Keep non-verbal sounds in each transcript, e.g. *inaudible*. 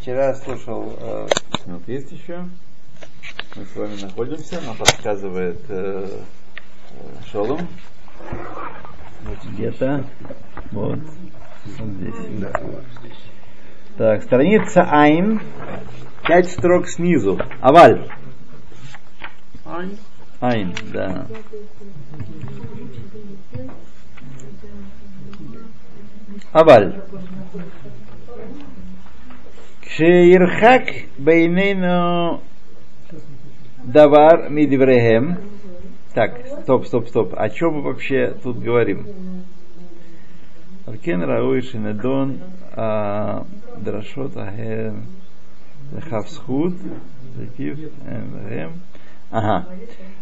Вчера слушал, э, минут есть еще. Мы с вами находимся, нам подсказывает э, э, Шолом. Где-то. Вот. Вот здесь. Да. Так, страница Айн. Пять строк снизу. Аваль. Айн. Айн, да. Аваль. Кшеирхак бейнейну давар мидврехем. Так, стоп, стоп, стоп. О чем мы вообще тут говорим? Аркен Рауи Шинедон Драшот Ахем Хавсхуд Закив Эм Ага.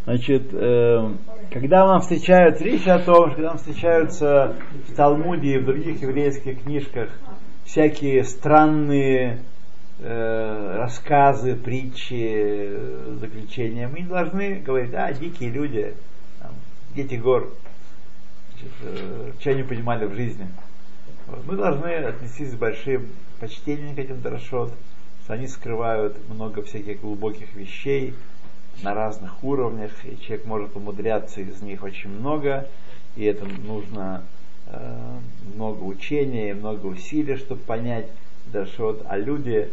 Значит, э, когда нам встречаются, речь о том, что когда нам встречаются в Талмуде и в других еврейских книжках всякие странные э, рассказы, притчи, заключения, мы не должны говорить, да, дикие люди, там, дети гор, значит, э, что они понимали в жизни. Вот. Мы должны отнестись с большим почтением к этим дрошот, что они скрывают много всяких глубоких вещей, на разных уровнях, и человек может умудряться из них очень много, и это нужно э, много учения много усилий, чтобы понять Дашот, а люди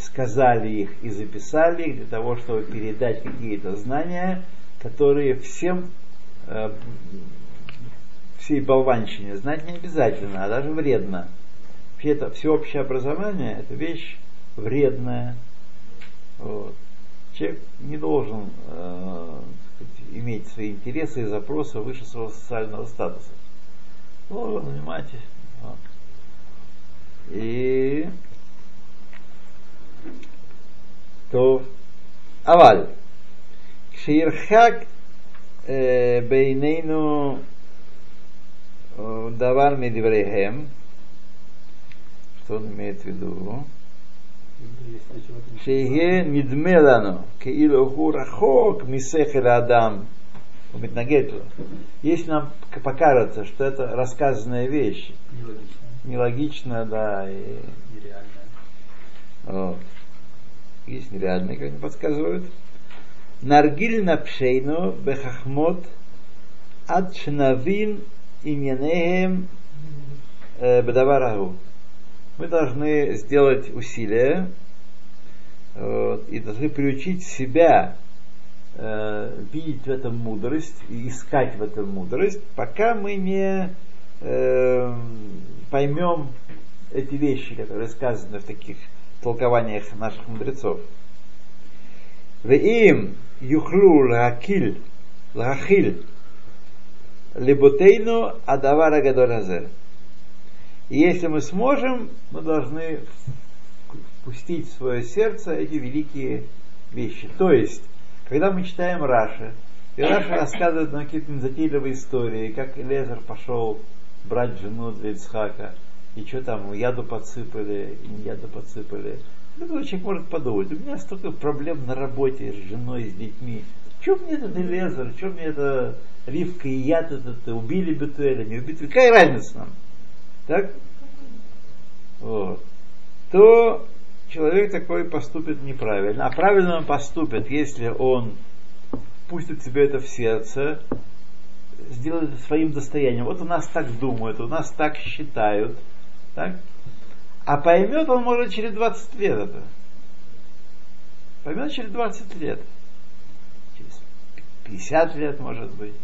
сказали их и записали их для того, чтобы передать какие-то знания, которые всем э, всей болванщине знать не обязательно, а даже вредно. Вообще это всеобщее образование это вещь вредная. Вот человек не должен э, сказать, иметь свои интересы и запросы выше своего социального статуса. Должен занимать. Вот. И то аваль. Кширхак э, бейнейну э, давар медиврехем. Что он имеет в виду? שיהיה נדמה לנו כאילו הוא רחוק משכל האדם, הוא מתנגד לו. Если нам покажется, что это рассказанная вещь, нелогичная, да, и вот. есть нереальные, как они подсказывают. Наргиль на пшейну бехахмот ад шнавин именеем бедаварагу мы должны сделать усилия вот, и должны приучить себя э, видеть в этом мудрость и искать в этом мудрость, пока мы не э, поймем эти вещи, которые сказаны в таких толкованиях наших мудрецов. им юхлу лахакиль, лахахиль, либотейну адавара гадоразер. И если мы сможем, мы должны впустить в свое сердце эти великие вещи. То есть, когда мы читаем Раши, и Раша рассказывает нам какие-то затейливые истории, как Лезер пошел брать жену для Ицхака, и что там, яду подсыпали, и не яду подсыпали. Любой человек может подумать, у меня столько проблем на работе с женой, с детьми. Чем мне этот Элезер, чем мне это Ривка и яд этот, убили Бетуэля, не убили, какая разница нам? так, вот, то человек такой поступит неправильно. А правильно он поступит, если он пустит себе это в сердце, сделает это своим достоянием. Вот у нас так думают, у нас так считают. Так? А поймет он может через 20 лет это. Поймет через 20 лет. Через 50 лет, может быть.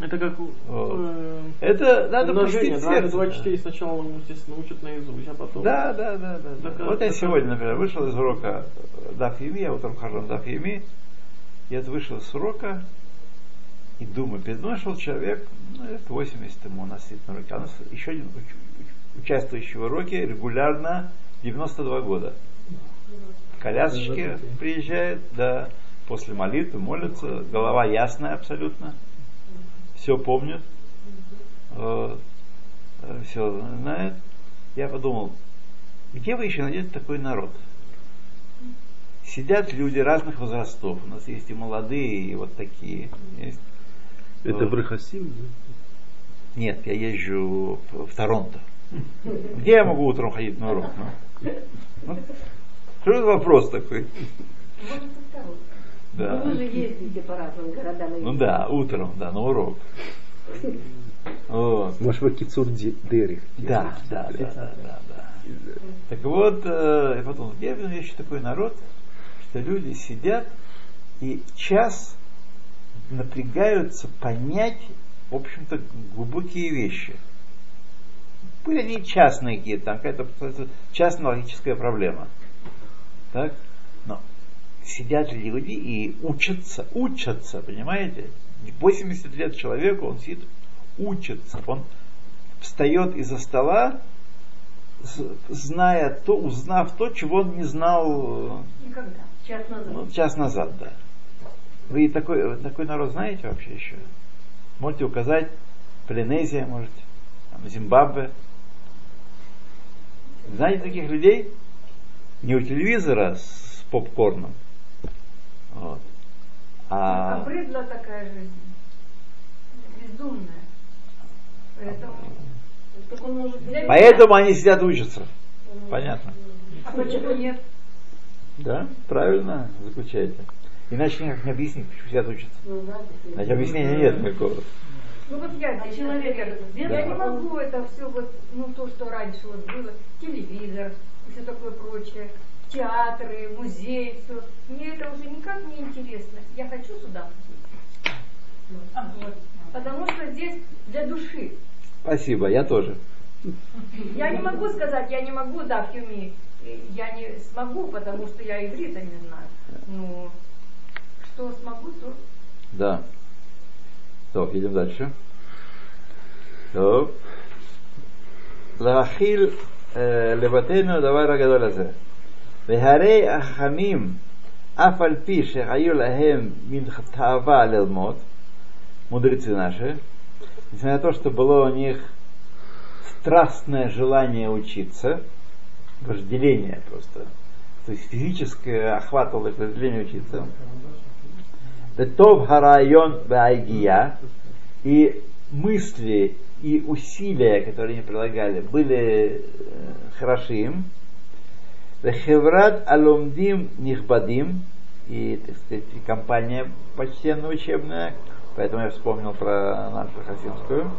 Это как вот. э, это надо умножение. сердце. 2 4 сначала, естественно, учат наизусть, а потом... Да, да, да. да, да. Так, вот так, я сегодня, например, вышел из урока Дафьеми, я утром хожу на Дафьеми, я вышел с урока и думаю, перед мной шел человек, ну, это 80 ему у нас сидит на руке, а у нас еще один участвующий в уроке регулярно 92 года. Колясочки приезжает, да, после молитвы молятся, голова ясная абсолютно все помнит, э, все знает. Я подумал, где вы еще найдете такой народ? Сидят люди разных возрастов. У нас есть и молодые, и вот такие. Есть. Это в Рахасим? Нет, я езжу в Торонто. Где я могу утром ходить на урок? Ну? Ну, Что это вопрос такой? Второй. Да. Ну, Вы же ездите по разным городам. и Ну да, утром, да, на урок. Вот. Может, вы кицур дерих. Да, да, да, да, да, да. Так вот, э, и потом, я видел еще такой народ, что люди сидят и час напрягаются понять, в общем-то, глубокие вещи. Были они частные какие-то, там какая-то частная логическая проблема. Так? Но сидят люди и учатся, учатся, понимаете? 80 лет человеку, он сидит, учится. Он встает из-за стола, зная то, узнав то, чего он не знал Никогда. Час назад. ну, час назад, да. Вы такой, вы такой народ знаете вообще еще? Можете указать Полинезия, можете, там, Зимбабве. Знаете таких людей? Не у телевизора с попкорном. Вот. А А, брыдла такая жизнь. Бездумная. Поэтому... Для поэтому они сидят учатся. Понятно. А почему нет? Да, правильно заключаете. Иначе никак не объяснить, почему сидят учатся. Ну, да. Значит, объяснения нет никакого. Ну вот я человек, я не могу это все вот, ну то, что раньше вот было, телевизор и все такое прочее, театры, музеи, все. Мне это уже никак не интересно. Я хочу сюда ходить. Вот. Потому что здесь для души. Спасибо, я тоже. Я не могу сказать, я не могу, да, в Хюми, я не смогу, потому что я иврита не знаю. Ну, что смогу, то Да. טוב, едем дальше. טוב. להכיל אה, לבתינו הדבר הגדול הזה. והרי החכמים, אף על פי שהיו להם מין תאווה ללמוד, мудрецы наши, несмотря на то, что было у них страстное желание учиться, вожделение просто, то есть физическое охватывало их вожделение учиться, Ветов Харайон Вайгия и мысли и усилия, которые они прилагали, были э, хороши им. Вехеврат Алумдим Нихбадим и, так сказать, компания почтенная учебная, поэтому я вспомнил про нашу хасимскую.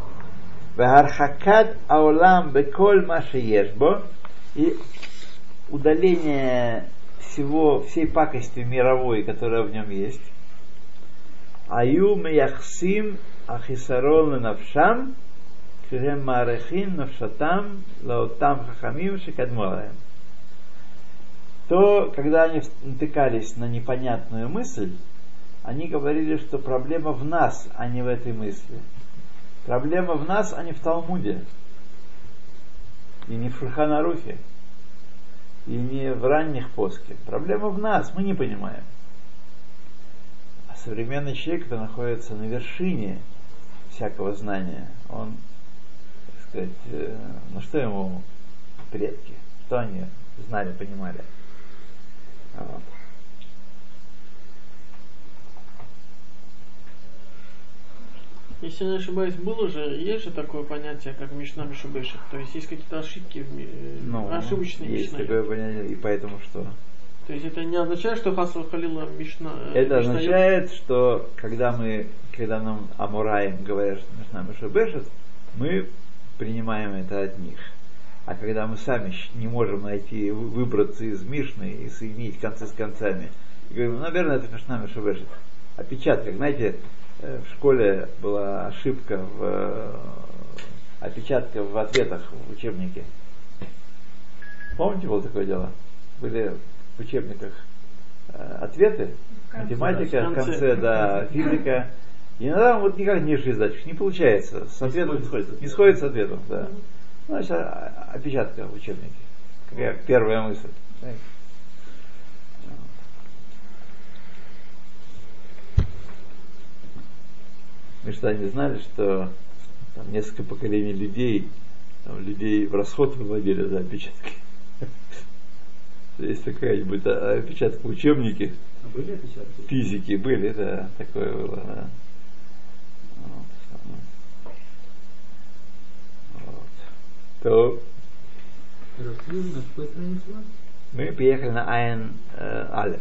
Вехархакат Аулам Беколь Маши Ешбо и удаление всего, всей пакости мировой, которая в нем есть. היו מייחסים החיסרון לנפשם כשהם מעריכים נפשתם לאותם חכמים שקדמו להם. То, когда они натыкались на непонятную мысль, они говорили, что проблема в нас, а не в этой мысли. Проблема в нас, а не в Талмуде. И не в Шульханарухе. И не в ранних поске. Проблема в нас, мы не понимаем современный человек, который находится на вершине всякого знания, он, так сказать, э, ну что ему предки, что они знали, понимали. Вот. Если я не ошибаюсь, было же, есть же такое понятие, как Мишна Мишубешек. То есть есть какие-то ошибки, в э, Ну, ошибочные есть Мишны. такое понятие, и поэтому что? То есть это не означает, что Хасва Халила Мишна... э, Это Мишна означает, что когда мы, когда нам Амураем говорят, что Мишна Мишубешет, мы принимаем это от них. А когда мы сами не можем найти, вы- выбраться из Мишны и соединить концы с концами, и говорим, ну, наверное, это Мишна Мишубешет. Опечатка. Знаете, э, в школе была ошибка в э, опечатка в ответах в учебнике. Помните, было такое дело? Были в учебниках э, ответы, математика, В в конце. конце, да, физика. И иногда вот никак не решить задачу, не получается. С ответом, не, сходит, не сходит с ответом, да. Значит, а- а- опечатка в учебнике. Какая первая мысль. Мы что, не знали, что там несколько поколений людей, там, людей в расход выводили за опечатки. Есть такая-нибудь а, опечатка в учебнике А были опечатки? физики были, да, такое было, да. Вот. То мы приехали на Айн э.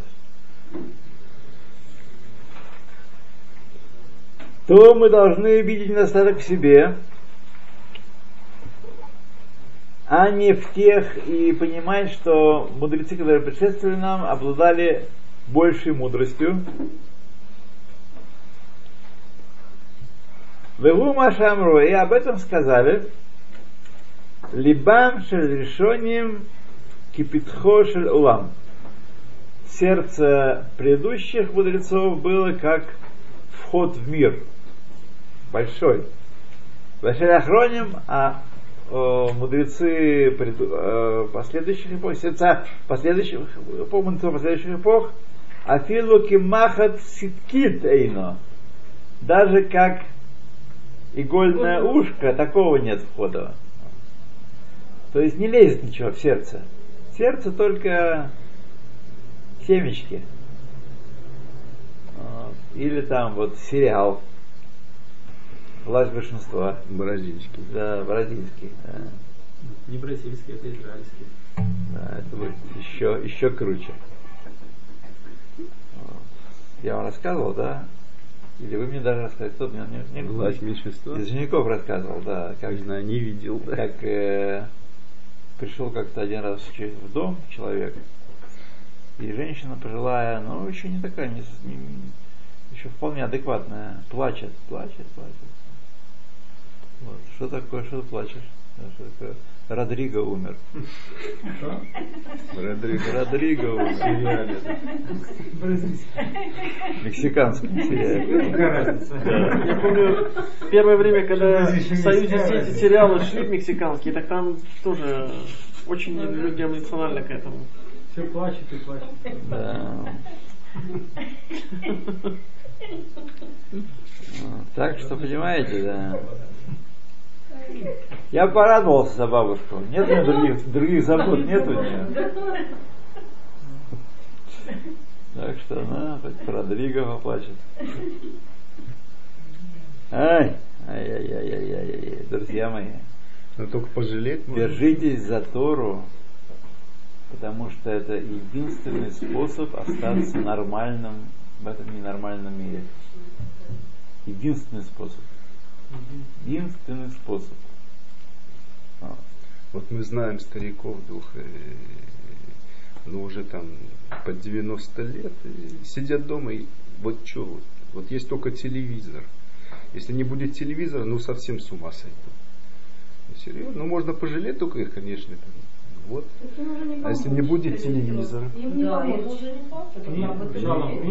То мы должны видеть недостаток в себе, а не в тех и понимать, что мудрецы, которые предшествовали нам, обладали большей мудростью. Вегу Машамру, и об этом сказали, Либам решением кипитхо шель улам. Сердце предыдущих мудрецов было как вход в мир. Большой. Вашель охроним, а мудрецы пред- э, последующих эпох, сердца последующих мудрецов последующих эпох, афилу кимахат ситкит эйно. Даже как игольное ушко, такого нет входа. То есть не лезет ничего в сердце. Сердце только семечки. Вот. Или там вот сериал. Власть большинства. Бразильский. Да, бразильский. Да, Не бразильский, это израильский. Да, это будет еще, еще круче. Вот. Я вам рассказывал, да? Или вы мне даже рассказали, кто мне, мне, мне Власть меньшинства. из учеников рассказывал, да, как, Не знаю, не видел. Да. как э, пришел как-то один раз в дом человек, и женщина пожилая, но еще не такая, не, не- еще вполне адекватная, плачет, плачет, плачет. Вот. Что такое, что ты плачешь? Что такое? Родриго умер. Родриго. Родриго умер. Сериале. Мексиканский сериал. Какая разница? Я помню, первое время, когда в Союзе все эти сериалы шли мексиканские, так там тоже очень люди эмоционально к этому. Все плачет и плачет. Да. Так что, понимаете, да. Я порадовался за бабушку. Нет у нее других, других забот, нет у нее. Так что она хоть про Родриго поплачет. Ай, ай-яй-яй-яй-яй, друзья мои. Но только пожалеть можно. Держитесь за Тору, потому что это единственный способ остаться нормальным в этом ненормальном мире. Единственный способ. Единственный способ. А, Вот мы знаем стариков двух, э, ну уже там под 90 лет, сидят дома и вот что, вот, вот есть только телевизор. Если не будет телевизора, ну совсем с ума сойдут. Ну, серьезно, ну можно пожалеть только их, конечно. там, Вот. А если не будет телевизора? Не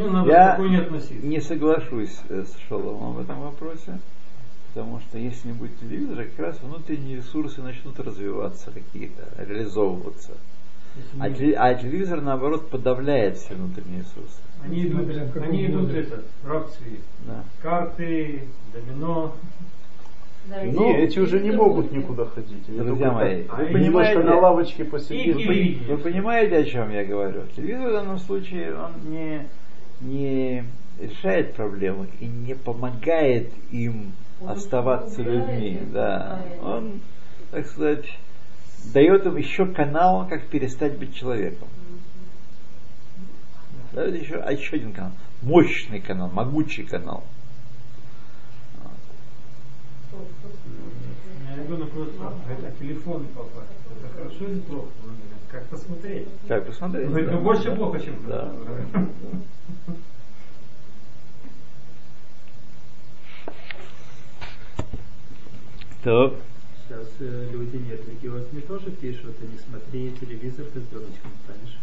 надо Я не соглашусь э, с Шоломом в этом вопросе, потому что если не будет телевизора, как раз внутренние ресурсы начнут развиваться какие-то, реализовываться. А, не- теле- а телевизор, наоборот, подавляет все внутренние ресурсы. Они идут, они идут этот, рабцы. Да. Карты, домино. Не, эти уже не могут никуда ходить. Они Друзья мои, так вы А понимаете, немножко на лавочке посидеть. телевидение. вы понимаете, о чем я говорю? Телевизор в данном случае, он не, не решает проблемы и не помогает им оставаться людьми. Да. Он, так сказать, дает им еще канал, как перестать быть человеком. Дает еще, а еще один канал. Мощный канал, могучий канал. Ребенок просто говорит, а телефон папа, это хорошо или плохо? Как посмотреть? Как посмотреть? Говорит, да. ну больше плохо, чем Да. То, Сейчас э, люди нет религиозные тоже пишут, не смотри телевизор, ты с ребеночком станешь.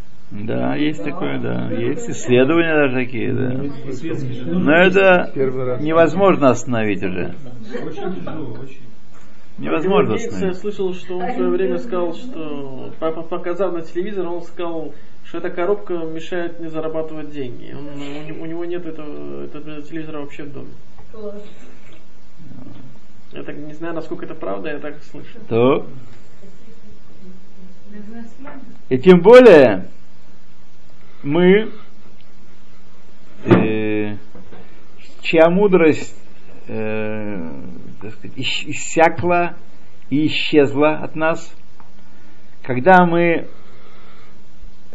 да, есть такое, да. Есть исследования даже такие, да. Но это невозможно остановить уже. Очень тяжело, очень. Невозможно Гейтс, я остановить. слышал, что он в свое время сказал, что по- показав на телевизор, он сказал, что эта коробка мешает мне зарабатывать деньги. Он- у, у него нет этого, этого телевизора вообще в доме. Я так не знаю, насколько это правда, я так слышал. То. И тем более мы, э, чья мудрость э, так сказать, ис- иссякла и исчезла от нас, когда мы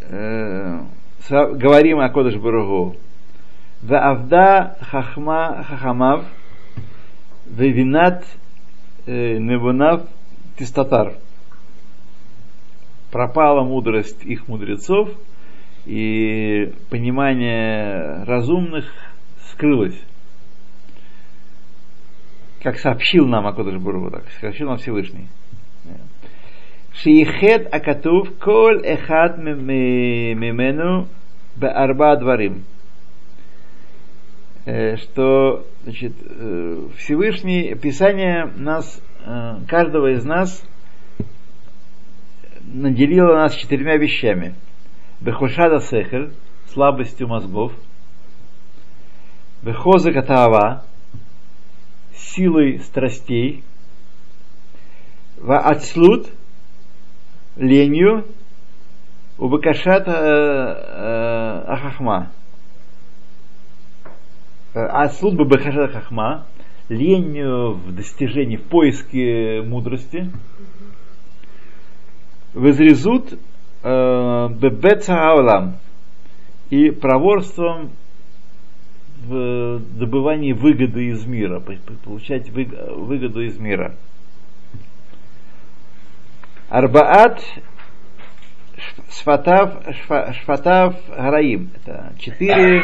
э, говорим о Кодыш Баругу. Ваавда хахма хахамав вевинат э, невунав тистатар. Пропала мудрость их мудрецов, и понимание разумных скрылось. Как сообщил нам Акодыш Бургу, так сообщил нам Всевышний. Шиихет акатув кол эхат мимену беарба дварим. Что значит, Всевышний, Писание нас, каждого из нас наделило нас четырьмя вещами. Бехушада сехель, слабостью мозгов. Бехоза катава, силой страстей. Ва ацлут, ленью. Убакашат ахахма. Ацлут бы бахашат ахахма. Ленью в достижении, в поиске мудрости. Возрезут Бебецаулам и проворством в добывании выгоды из мира, получать выгоду из мира. Арбаат Шфатав, Шфатав Гараим. Это четыре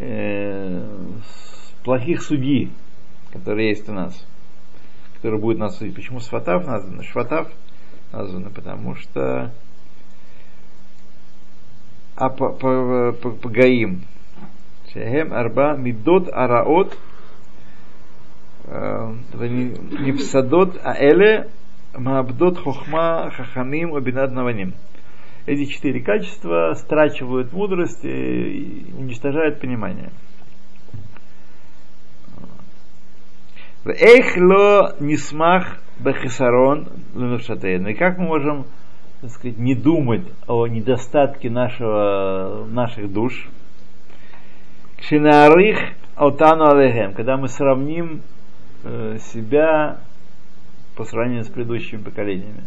э, плохих судьи, которые есть у нас, которые будут нас судить. Почему Шфатав названо? Шфатав названо, потому что а по, по, по, по Гаим. Шехем арба мидот араот нефсадот аэле маабдот хохма хахамим обинад наваним. Эти четыре качества страчивают мудрость и уничтожают понимание. Эх ло нисмах бахисарон И как мы можем так сказать, не думать о недостатке нашего, наших душ. Кшинарих Алтану Алехем, когда мы сравним э, себя по сравнению с предыдущими поколениями.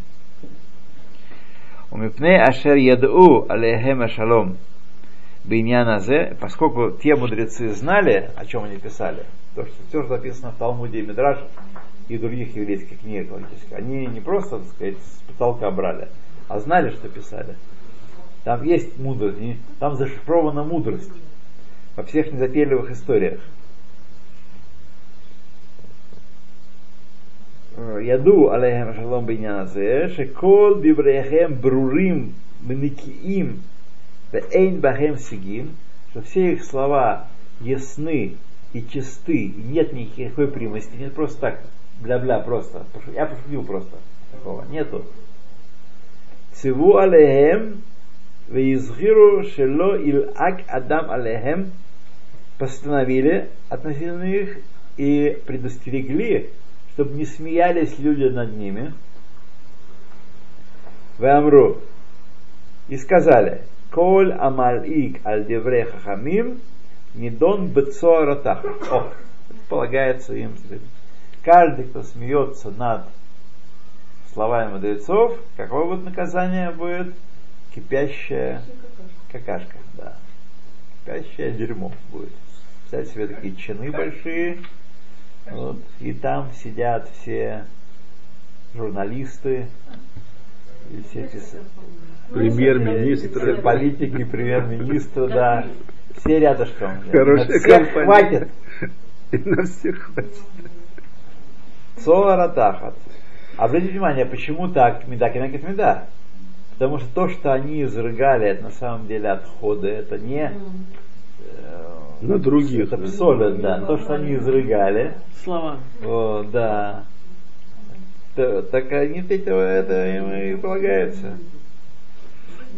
Умипне Ашер Яду Алехем Ашалом Биньяназе, поскольку те мудрецы знали, о чем они писали, то, что все, что написано в Талмуде и Мидраше и других еврейских книгах, они не просто, так сказать, с потолка брали, а знали, что писали. Там есть мудрость, там зашифрована мудрость во всех незапельливых историях. ידעו עליהם השלום בעניין הזה, שכל דבריהם ברורים ונקיים ואין בהם сигим, что все их слова ясны и чисты, и нет никакой примости, нет просто так, бля-бля, просто. Я пошутил просто. Такого нету. ציוו עליהם והזהירו שלא ילעק אדם עליהם, постановили относительно их и предостерегли, чтобы не смеялись люди над ними. Вамру. И сказали, Коль амалик аль девре хахамим, нидон бецоратах. О, полагается им. Каждый, кто смеется над словами мудрецов, какое будет наказание будет? Кипящая какашка, да. Кипящее дерьмо будет. Представьте себе такие чины большие, вот, и там сидят все журналисты, и все эти премьер-министры, политики, премьер-министры, да, все рядышком. Хорошая на всех компания. хватит. И на всех хватит. Соаратахат. Обратите внимание, почему так меда кенекет меда? Потому что то, что они изрыгали, это на самом деле отходы, это не На других. это псолят, да. То, что они изрыгали, Слова. о, да. То- так они это, это им и полагается.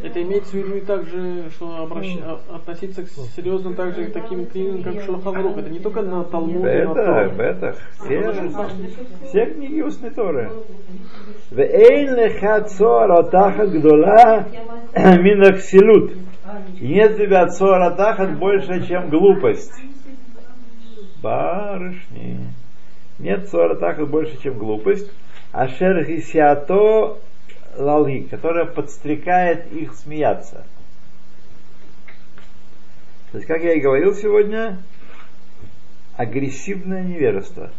Это имеется в виду и также, что обращ... а- относиться к- серьезно также к таким книгам, как Шулханрух. Это не только на Талмуд, и на Бетах, Тору. бетах. Все, все книги устной Торы. ואין לך צוהר התחת גדולה מן הכסילות. нет тебя цора тахат больше, чем глупость. Барышни. Нет цора тахат больше, чем глупость. Ашер Хисиато Лалги, которая подстрекает их смеяться. То есть, как я и говорил сегодня, агрессивное невежество.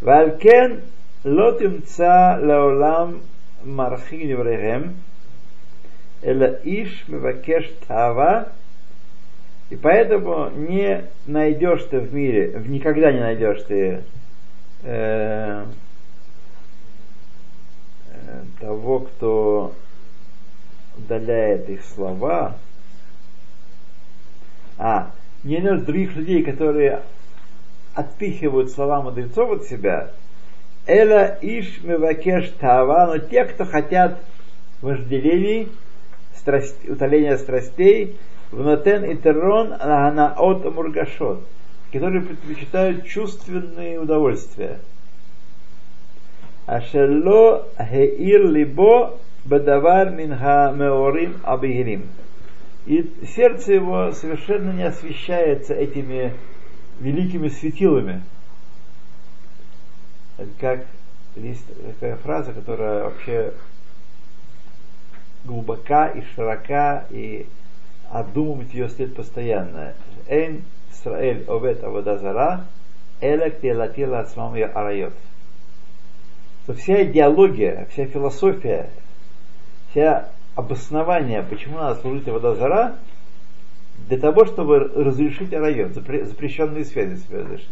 Валькен лотимца лаолам мархи деврехем, эла иш мевакеш тава, и поэтому не найдешь ты в мире, никогда не найдешь ты э, э, того, кто удаляет их слова, а, не найдешь других людей, которые отпихивают слова мудрецов от себя, Эла иш мевакеш тава, но те, кто хотят вожделений, страсть, утоления страстей, внотен и террон от мургашот, которые предпочитают чувственные удовольствия. Ашелло хеир либо бадавар минха меорим абигирим. И сердце его совершенно не освещается этими великими светилами. Как есть такая фраза, которая вообще глубока и широка, и обдумывать ее стоит постоянно. Эйн Исраэль овет аводазара, элек телатила ацмам арайот. Что вся идеология, вся философия, вся обоснование, почему надо служить Аводазара, для того, чтобы разрешить арайот, запрещенные связи себе разрешить.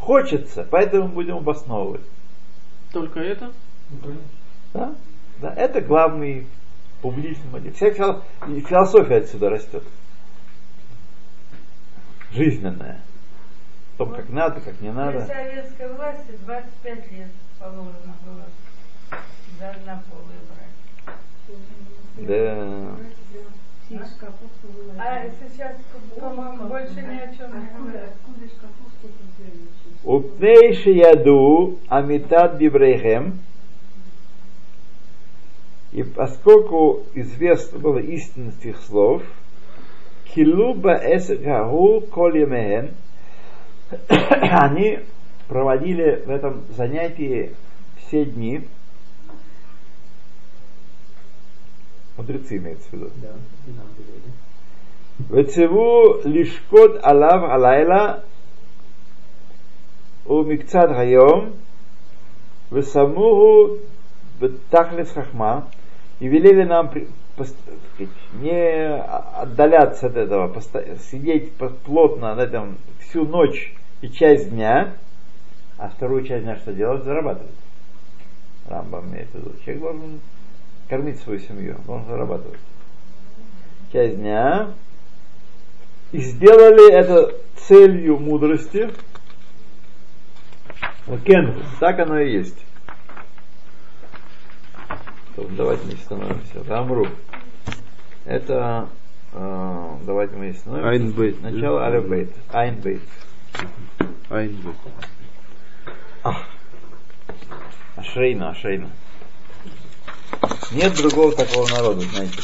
Хочется, поэтому будем обосновывать. Только это? Да? Да, это главный публичный мотив. Вся философия отсюда растет. Жизненная. В том, как надо, как не надо. При советской власти 25 лет положено было за однополые брать. Да. А сейчас, по-моему, больше ни о чем не говорят. Упней яду амитат дибрейхем. И поскольку известно было истинность их слов, килуба эсгаху колемehen, *coughs* они проводили в этом занятии все дни, Мудрецы имеется в виду. Да, и нам говорили. Вецеву лишкот алав алайла у микцад хайом весамуху бетахлес хахма и велели нам не отдаляться от этого, сидеть плотно на этом всю ночь и часть дня, а вторую часть дня что делать? Зарабатывать. Рамбам имеет в виду. Человек должен кормить свою семью, должен зарабатывать. Часть дня. И сделали это целью мудрости. Кен, так оно и есть. Давайте мы становимся. Рамру. Это э, давайте мы становимся. Айнбейт. Начало Алебейт. Айнбейт. Айнбет. Ашрейна, Ашрейна. Нет другого такого народа, знаете.